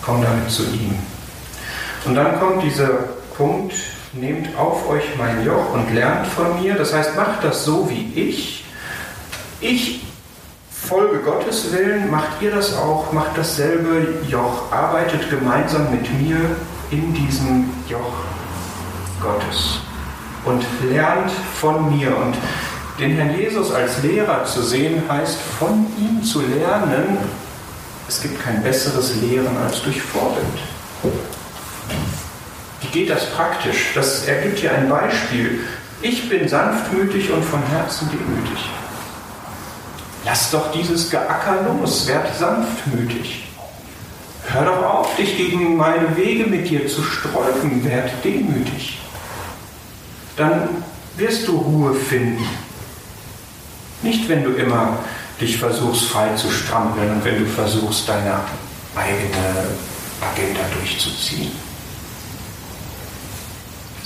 komm damit zu ihm. Und dann kommt dieser Punkt, nehmt auf euch mein Joch und lernt von mir. Das heißt, macht das so wie ich. Ich folge Gottes Willen, macht ihr das auch, macht dasselbe Joch, arbeitet gemeinsam mit mir in diesem Joch Gottes und lernt von mir. Und den Herrn Jesus als Lehrer zu sehen, heißt von ihm zu lernen. Es gibt kein besseres Lehren als durch Vorbild. Wie geht das praktisch? Das ergibt hier ein Beispiel. Ich bin sanftmütig und von Herzen demütig. Lass doch dieses Geacker los, werd sanftmütig. Hör doch auf, dich gegen meine Wege mit dir zu sträuben, werd demütig. Dann wirst du Ruhe finden. Nicht, wenn du immer dich versuchst frei zu strampeln und wenn du versuchst, deine eigene Agenda durchzuziehen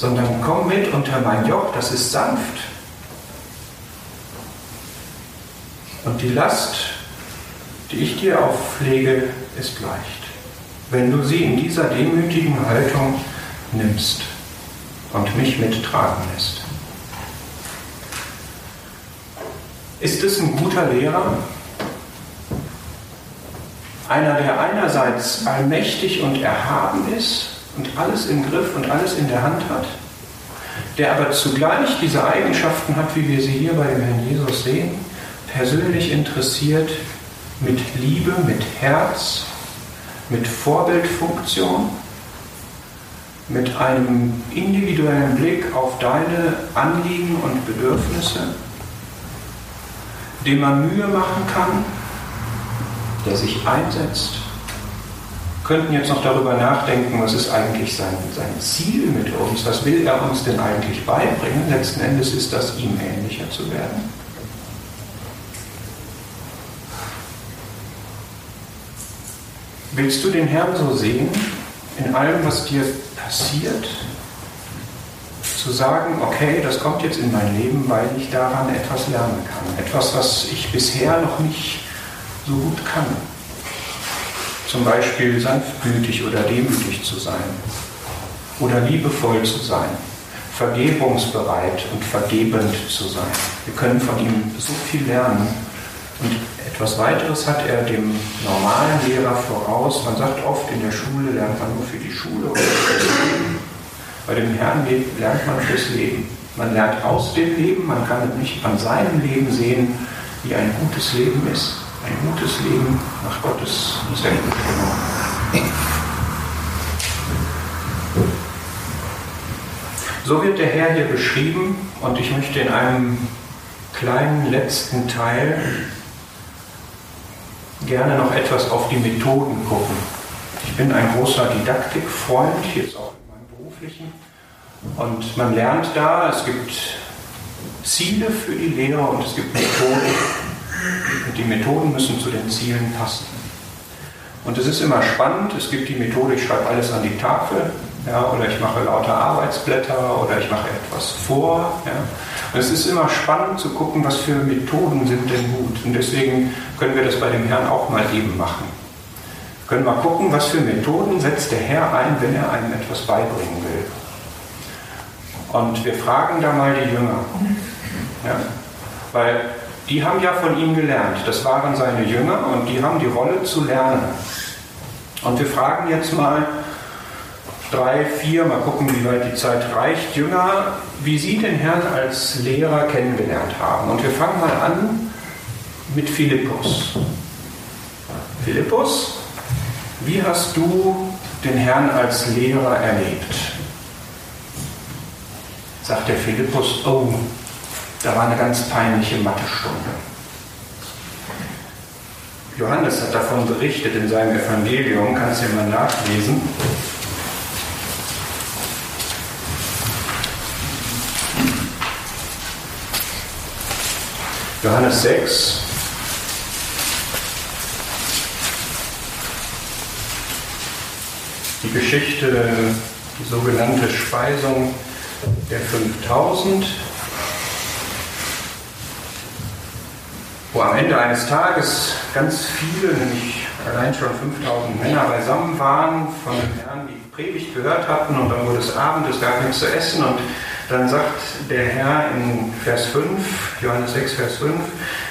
sondern komm mit unter mein Joch, das ist sanft. Und die Last, die ich dir auflege, ist leicht, wenn du sie in dieser demütigen Haltung nimmst und mich mittragen lässt. Ist es ein guter Lehrer? Einer, der einerseits allmächtig und erhaben ist und alles im Griff und alles in der Hand hat, der aber zugleich diese Eigenschaften hat, wie wir sie hier bei dem Herrn Jesus sehen, persönlich interessiert, mit Liebe, mit Herz, mit Vorbildfunktion, mit einem individuellen Blick auf deine Anliegen und Bedürfnisse, dem man Mühe machen kann, der sich einsetzt könnten jetzt noch darüber nachdenken, was ist eigentlich sein, sein Ziel mit uns, was will er uns denn eigentlich beibringen. Letzten Endes ist das, ihm ähnlicher zu werden. Willst du den Herrn so sehen, in allem, was dir passiert, zu sagen, okay, das kommt jetzt in mein Leben, weil ich daran etwas lernen kann. Etwas, was ich bisher noch nicht so gut kann zum Beispiel sanftmütig oder demütig zu sein oder liebevoll zu sein, vergebungsbereit und vergebend zu sein. Wir können von ihm so viel lernen. Und etwas weiteres hat er dem normalen Lehrer voraus. Man sagt oft, in der Schule lernt man nur für die Schule oder fürs Leben. Bei dem Herrn lernt man fürs Leben. Man lernt aus dem Leben, man kann nicht an seinem Leben sehen, wie ein gutes Leben ist ein gutes Leben nach Gottes Selbstbestimmung. So wird der Herr hier beschrieben und ich möchte in einem kleinen letzten Teil gerne noch etwas auf die Methoden gucken. Ich bin ein großer Didaktikfreund, jetzt auch in meinem beruflichen. Und man lernt da, es gibt Ziele für die Lehre und es gibt Methoden, die Methoden müssen zu den Zielen passen. Und es ist immer spannend, es gibt die Methode, ich schreibe alles an die Tafel, ja, oder ich mache lauter Arbeitsblätter oder ich mache etwas vor. Ja. Und es ist immer spannend zu gucken, was für Methoden sind denn gut. Und deswegen können wir das bei dem Herrn auch mal eben machen. Wir können mal gucken, was für Methoden setzt der Herr ein, wenn er einem etwas beibringen will. Und wir fragen da mal die Jünger. Ja. Weil die haben ja von ihm gelernt. Das waren seine Jünger und die haben die Rolle zu lernen. Und wir fragen jetzt mal drei, vier, mal gucken, wie weit die Zeit reicht, Jünger, wie sie den Herrn als Lehrer kennengelernt haben. Und wir fangen mal an mit Philippus. Philippus, wie hast du den Herrn als Lehrer erlebt? Sagt der Philippus, oh, da war eine ganz peinliche Mathestunde. Johannes hat davon berichtet in seinem Evangelium, kannst du mal nachlesen. Johannes 6. Die Geschichte, die sogenannte Speisung der 5000, wo am Ende eines Tages ganz viele, nämlich allein schon 5000 Männer beisammen waren, von den Herrn die Predigt gehört hatten und dann wurde es Abend, es gab nichts zu essen und dann sagt der Herr in Vers 5, Johannes 6, Vers 5,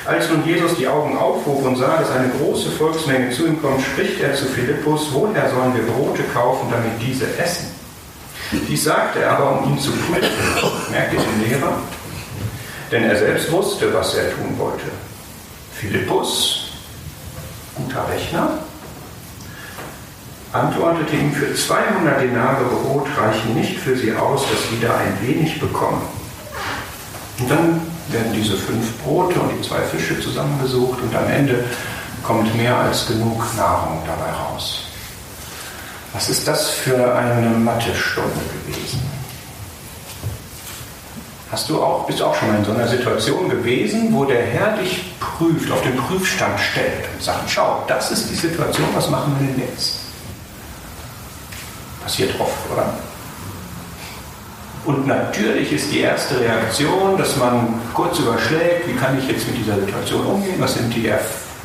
als nun Jesus die Augen aufhob und sah, dass eine große Volksmenge zu ihm kommt, spricht er zu Philippus, woher sollen wir Brote kaufen, damit diese essen? Dies sagte er aber, um ihn zu prüfen. Merkt ihr den Lehrer? Denn er selbst wusste, was er tun wollte. Philippus, guter Rechner, antwortete ihm, für 200 Denare Brot reichen nicht für sie aus, dass wieder ein wenig bekommen. Und dann werden diese fünf Brote und die zwei Fische zusammengesucht und am Ende kommt mehr als genug Nahrung dabei raus. Was ist das für eine Mathestunde gewesen? Hast du auch, bist du auch schon mal in so einer Situation gewesen, wo der Herr dich prüft, auf den Prüfstand stellt und sagt, schau, das ist die Situation, was machen wir denn jetzt? Passiert oft, oder? Und natürlich ist die erste Reaktion, dass man kurz überschlägt, wie kann ich jetzt mit dieser Situation umgehen, was sind die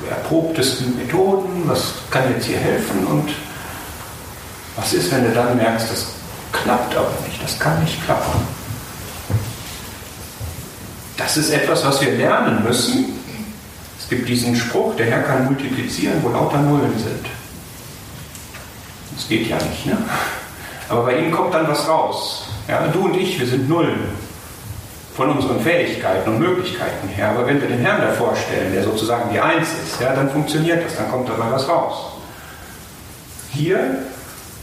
erprobtesten Methoden, was kann jetzt hier helfen und was ist, wenn du dann merkst, das klappt aber nicht, das kann nicht klappen. Das ist etwas, was wir lernen müssen. Es gibt diesen Spruch, der Herr kann multiplizieren, wo lauter Nullen sind. Das geht ja nicht, ne? Aber bei ihm kommt dann was raus. Ja, du und ich, wir sind Nullen von unseren Fähigkeiten und Möglichkeiten her. Aber wenn wir den Herrn davor stellen, der sozusagen die Eins ist, ja, dann funktioniert das, dann kommt dabei was raus. Hier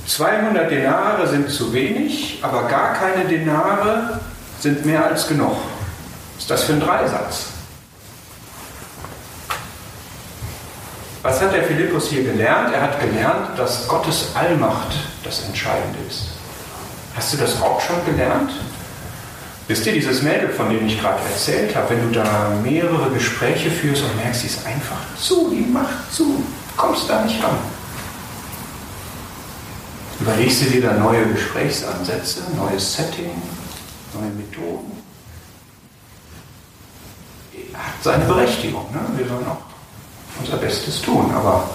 200 Denare sind zu wenig, aber gar keine Denare sind mehr als genug. Ist das für ein Dreisatz? Was hat der Philippus hier gelernt? Er hat gelernt, dass Gottes Allmacht das Entscheidende ist. Hast du das auch schon gelernt? Wisst ihr, dieses Mädel, von dem ich gerade erzählt habe, wenn du da mehrere Gespräche führst und merkst, sie ist einfach zu, die macht zu, kommst da nicht ran. Überlegst du dir da neue Gesprächsansätze, neues Setting, neue Methoden? Hat seine Berechtigung. Ne? Wir sollen auch unser Bestes tun. Aber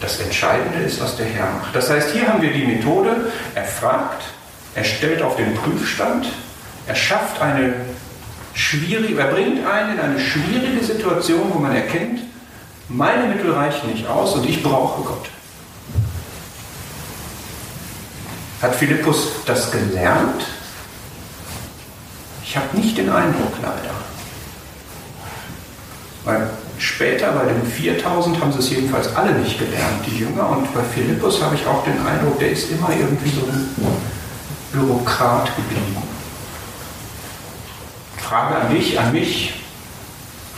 das Entscheidende ist, was der Herr macht. Das heißt, hier haben wir die Methode, er fragt, er stellt auf den Prüfstand, er schafft eine schwierige, er bringt einen in eine schwierige Situation, wo man erkennt, meine Mittel reichen nicht aus und ich brauche Gott. Hat Philippus das gelernt? Ich habe nicht den Eindruck leider. Weil Später bei den 4000 haben sie es jedenfalls alle nicht gelernt, die Jünger. Und bei Philippus habe ich auch den Eindruck, der ist immer irgendwie so ein Bürokrat geblieben. Frage an dich, an mich.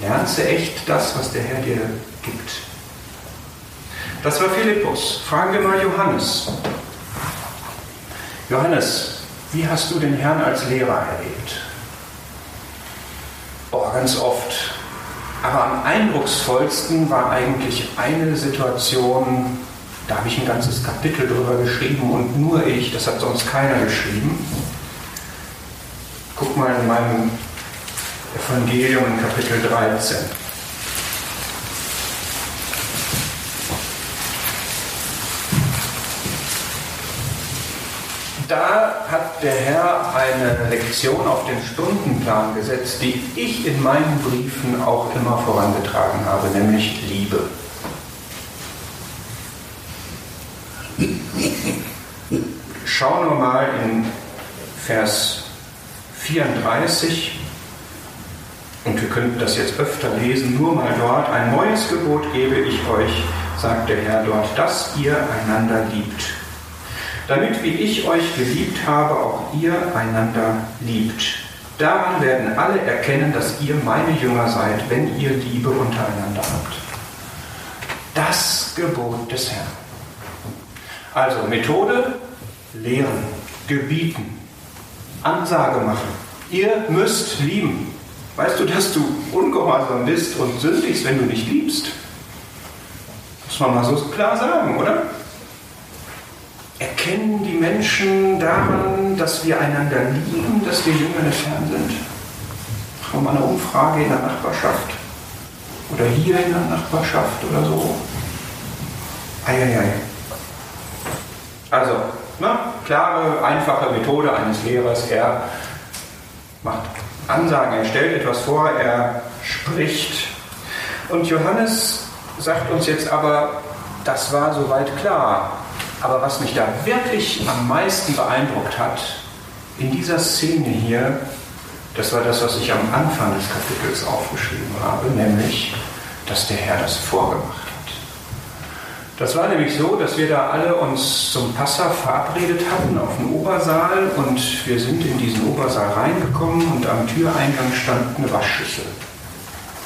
Lernst du echt das, was der Herr dir gibt? Das war Philippus. Fragen wir mal Johannes. Johannes, wie hast du den Herrn als Lehrer erlebt? Oh, ganz oft aber am eindrucksvollsten war eigentlich eine Situation, da habe ich ein ganzes Kapitel drüber geschrieben und nur ich, das hat sonst keiner geschrieben. Guck mal in meinem Evangelium in Kapitel 13. da hat der Herr eine Lektion auf den Stundenplan gesetzt, die ich in meinen Briefen auch immer vorangetragen habe, nämlich Liebe. schauen wir mal in Vers 34. Und wir könnten das jetzt öfter lesen, nur mal dort. Ein neues Gebot gebe ich euch, sagt der Herr dort, dass ihr einander liebt. Damit wie ich euch geliebt habe, auch ihr einander liebt. Daran werden alle erkennen, dass ihr meine Jünger seid, wenn ihr Liebe untereinander habt. Das Gebot des Herrn. Also Methode, lehren, gebieten, Ansage machen. Ihr müsst lieben. Weißt du, dass du ungehorsam bist und sündigst, wenn du nicht liebst? Muss man mal so klar sagen, oder? Erkennen die Menschen daran, dass wir einander lieben, dass wir Jünger des Herrn sind? Mal eine Umfrage in der Nachbarschaft. Oder hier in der Nachbarschaft oder so. Eieiei. Also, na, klare, einfache Methode eines Lehrers. Er macht Ansagen, er stellt etwas vor, er spricht. Und Johannes sagt uns jetzt aber, das war soweit klar. Aber was mich da wirklich am meisten beeindruckt hat, in dieser Szene hier, das war das, was ich am Anfang des Kapitels aufgeschrieben habe, nämlich, dass der Herr das vorgemacht hat. Das war nämlich so, dass wir da alle uns zum Passa verabredet hatten auf dem Obersaal und wir sind in diesen Obersaal reingekommen und am Türeingang stand eine Waschschüssel.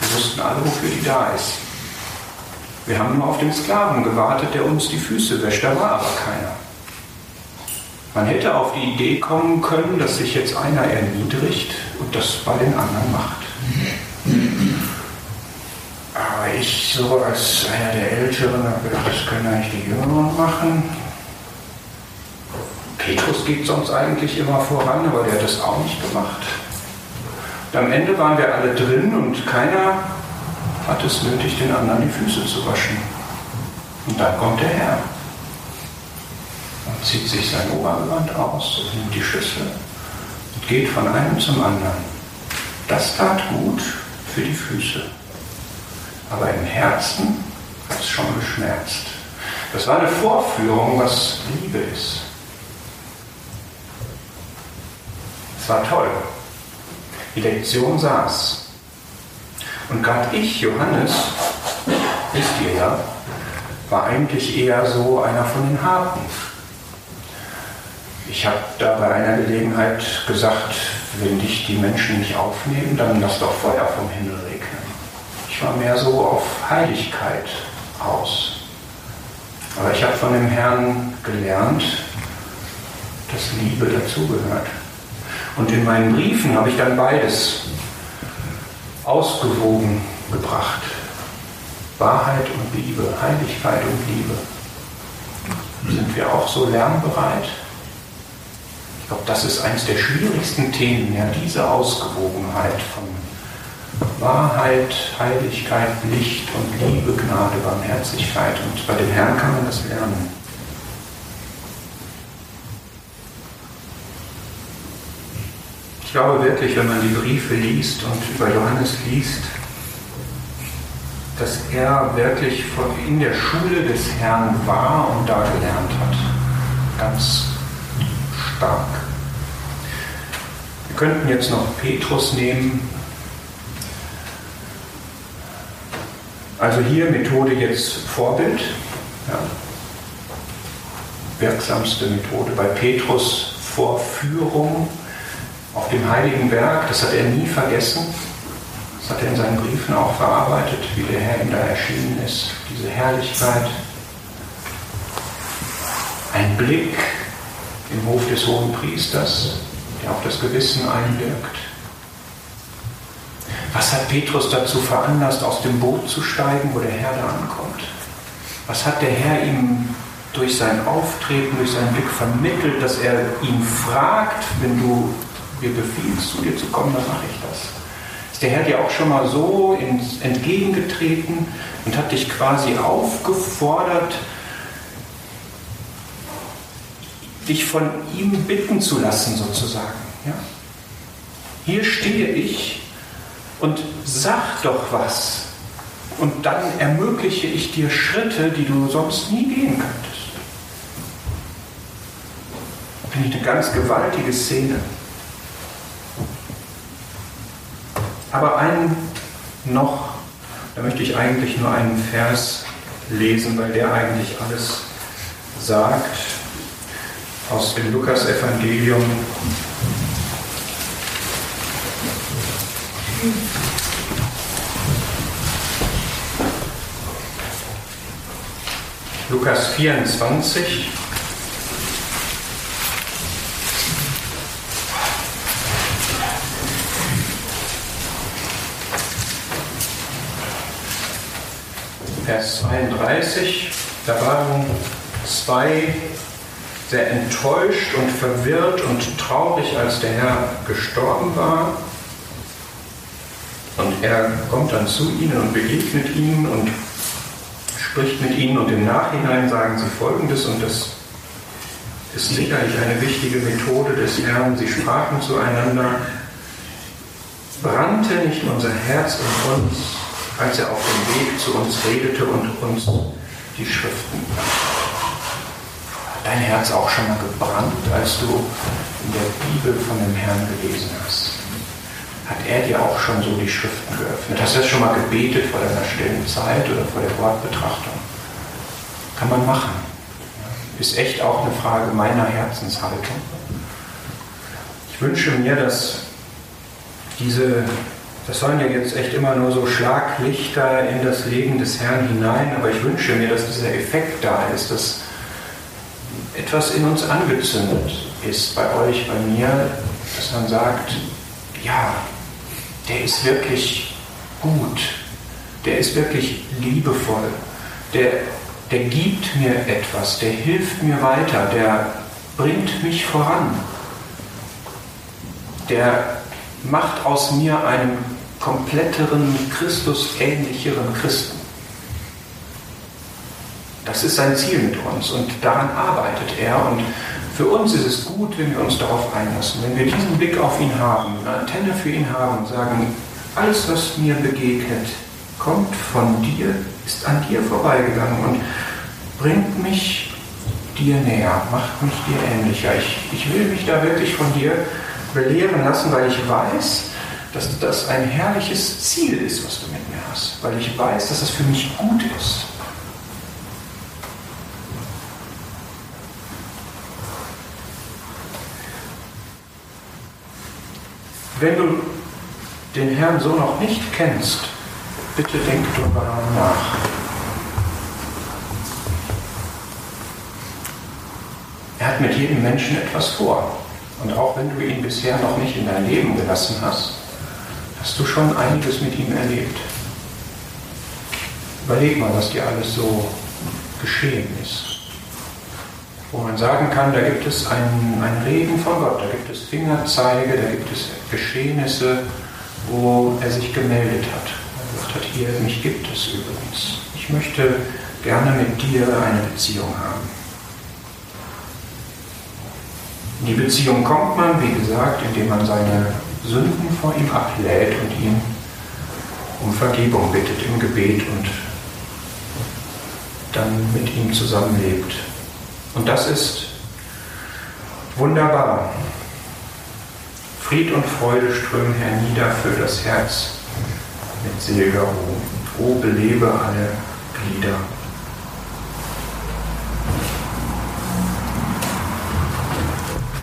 Wir wussten alle, wofür die da ist. Wir haben nur auf den Sklaven gewartet, der uns die Füße wäscht, da war aber keiner. Man hätte auf die Idee kommen können, dass sich jetzt einer erniedrigt und das bei den anderen macht. Aber ich so als einer der Älteren habe gedacht, das können eigentlich die Jüngeren machen. Petrus geht sonst eigentlich immer voran, aber der hat das auch nicht gemacht. Und am Ende waren wir alle drin und keiner hat es nötig, den anderen die Füße zu waschen. Und dann kommt der Herr und zieht sich sein Obergewand aus nimmt die Schüssel und geht von einem zum anderen. Das tat gut für die Füße aber im Herzen hat es schon geschmerzt. Das war eine Vorführung, was Liebe ist. Es war toll. Die Lektion saß. Und gerade ich, Johannes, wisst ihr ja, war eigentlich eher so einer von den Harten. Ich habe da bei einer Gelegenheit gesagt, wenn dich die Menschen nicht aufnehmen, dann lass doch Feuer vom Himmel regnen. Ich war mehr so auf Heiligkeit aus. Aber ich habe von dem Herrn gelernt, dass Liebe dazugehört. Und in meinen Briefen habe ich dann beides ausgewogen gebracht. Wahrheit und Liebe, Heiligkeit und Liebe. Sind wir auch so lernbereit? Ich glaube, das ist eines der schwierigsten Themen, ja, diese Ausgewogenheit von Wahrheit, Heiligkeit, Licht und Liebe, Gnade, Barmherzigkeit. Und bei dem Herrn kann man das lernen. Ich glaube wirklich, wenn man die Briefe liest und über Johannes liest, dass er wirklich in der Schule des Herrn war und da gelernt hat. Ganz stark. Wir könnten jetzt noch Petrus nehmen, Also hier Methode jetzt Vorbild. Ja. Wirksamste Methode bei Petrus Vorführung auf dem heiligen Berg. Das hat er nie vergessen. Das hat er in seinen Briefen auch verarbeitet, wie der Herr ihm da erschienen ist. Diese Herrlichkeit. Ein Blick im Hof des Hohen Priesters, der auf das Gewissen einwirkt. Was hat Petrus dazu veranlasst, aus dem Boot zu steigen, wo der Herr da ankommt? Was hat der Herr ihm durch sein Auftreten, durch seinen Blick vermittelt, dass er ihn fragt, wenn du mir befiehlst, zu dir zu kommen, dann mache ich das. Ist der Herr dir auch schon mal so entgegengetreten und hat dich quasi aufgefordert, dich von ihm bitten zu lassen, sozusagen. Ja? Hier stehe ich und sag doch was. Und dann ermögliche ich dir Schritte, die du sonst nie gehen könntest. Finde ich eine ganz gewaltige Szene. Aber einen noch, da möchte ich eigentlich nur einen Vers lesen, weil der eigentlich alles sagt aus dem Lukas-Evangelium. Lukas 24. Vers 32, da waren zwei sehr enttäuscht und verwirrt und traurig, als der Herr gestorben war. Und er kommt dann zu ihnen und begegnet ihnen und spricht mit ihnen und im Nachhinein sagen sie Folgendes und das ist sicherlich eine wichtige Methode des Herrn. Sie sprachen zueinander, brannte nicht unser Herz in uns, als er auf dem Weg zu uns redete und uns die Schriften Dein Herz auch schon mal gebrannt, als du in der Bibel von dem Herrn gelesen hast? Hat er dir auch schon so die Schriften geöffnet? Hast du das schon mal gebetet vor deiner stillen Zeit oder vor der Wortbetrachtung? Kann man machen. Ist echt auch eine Frage meiner Herzenshaltung. Ich wünsche mir, dass diese das sollen ja jetzt echt immer nur so Schlaglichter in das Leben des Herrn hinein, aber ich wünsche mir, dass dieser Effekt da ist, dass etwas in uns angezündet ist, bei euch, bei mir, dass man sagt, ja, der ist wirklich gut, der ist wirklich liebevoll, der, der gibt mir etwas, der hilft mir weiter, der bringt mich voran, der macht aus mir einen kompletteren, Christusähnlicheren Christen. Das ist sein Ziel mit uns und daran arbeitet er. Und für uns ist es gut, wenn wir uns darauf einlassen, wenn wir diesen Blick auf ihn haben, eine Antenne für ihn haben und sagen, alles, was mir begegnet, kommt von dir, ist an dir vorbeigegangen und bringt mich dir näher, macht mich dir ähnlicher. Ich, ich will mich da wirklich von dir belehren lassen, weil ich weiß, dass das ein herrliches Ziel ist, was du mit mir hast. Weil ich weiß, dass es für mich gut ist. Wenn du den Herrn so noch nicht kennst, bitte denk darüber nach. Er hat mit jedem Menschen etwas vor. Und auch wenn du ihn bisher noch nicht in dein Leben gelassen hast, hast du schon einiges mit ihm erlebt. Überleg mal, was dir alles so geschehen ist. Wo man sagen kann, da gibt es einen, einen Reden von Gott, da gibt es Fingerzeige, da gibt es Geschehnisse, wo er sich gemeldet hat. Er gesagt hat, hier, mich gibt es übrigens. Ich möchte gerne mit dir eine Beziehung haben. In die Beziehung kommt man, wie gesagt, indem man seine Sünden vor ihm ablädt und ihn um Vergebung bittet im Gebet und dann mit ihm zusammenlebt. Und das ist wunderbar. Fried und Freude strömen hernieder für das Herz mit seliger Ruhe. O belebe alle Glieder